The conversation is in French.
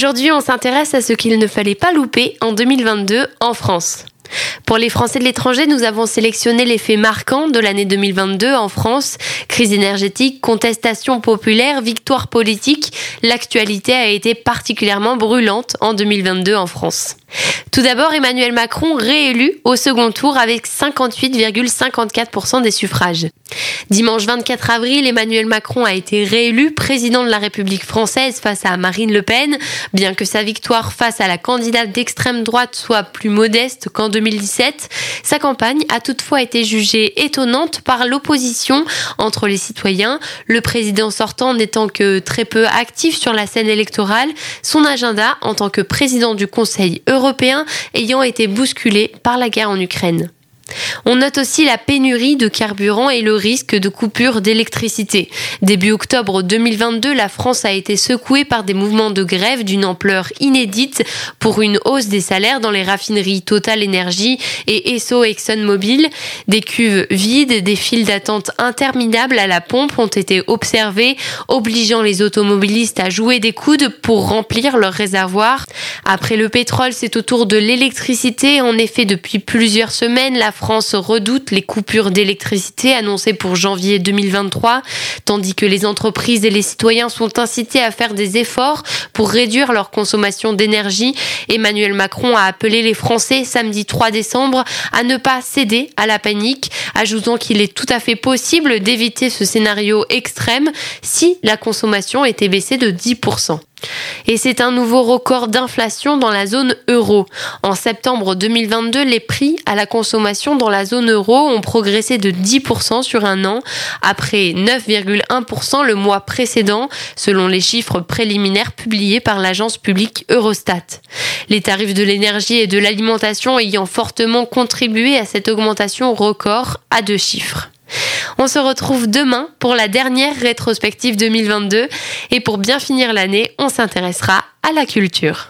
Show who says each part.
Speaker 1: Aujourd'hui, on s'intéresse à ce qu'il ne fallait pas louper en 2022 en France. Pour les Français de l'étranger, nous avons sélectionné les faits marquants de l'année 2022 en France. Crise énergétique, contestation populaire, victoire politique. L'actualité a été particulièrement brûlante en 2022 en France. Tout d'abord, Emmanuel Macron réélu au second tour avec 58,54% des suffrages. Dimanche 24 avril, Emmanuel Macron a été réélu président de la République française face à Marine Le Pen. Bien que sa victoire face à la candidate d'extrême droite soit plus modeste qu'en 2017, sa campagne a toutefois été jugée étonnante par l'opposition entre les citoyens, le président sortant n'étant que très peu actif sur la scène électorale, son agenda en tant que président du Conseil européen ayant été bousculé par la guerre en Ukraine. On note aussi la pénurie de carburant et le risque de coupure d'électricité. Début octobre 2022, la France a été secouée par des mouvements de grève d'une ampleur inédite pour une hausse des salaires dans les raffineries Total Energy et Esso ExxonMobil. Des cuves vides, des files d'attente interminables à la pompe ont été observés, obligeant les automobilistes à jouer des coudes pour remplir leurs réservoirs. Après le pétrole, c'est au tour de l'électricité. En effet, depuis plusieurs semaines, la France redoute les coupures d'électricité annoncées pour janvier 2023, tandis que les entreprises et les citoyens sont incités à faire des efforts pour réduire leur consommation d'énergie. Emmanuel Macron a appelé les Français samedi 3 décembre à ne pas céder à la panique, ajoutant qu'il est tout à fait possible d'éviter ce scénario extrême si la consommation était baissée de 10%. Et c'est un nouveau record d'inflation dans la zone euro. En septembre 2022, les prix à la consommation dans la zone euro ont progressé de 10% sur un an, après 9,1% le mois précédent, selon les chiffres préliminaires publiés par l'agence publique Eurostat. Les tarifs de l'énergie et de l'alimentation ayant fortement contribué à cette augmentation record à deux chiffres. On se retrouve demain pour la dernière rétrospective 2022 et pour bien finir l'année, on s'intéressera à la culture.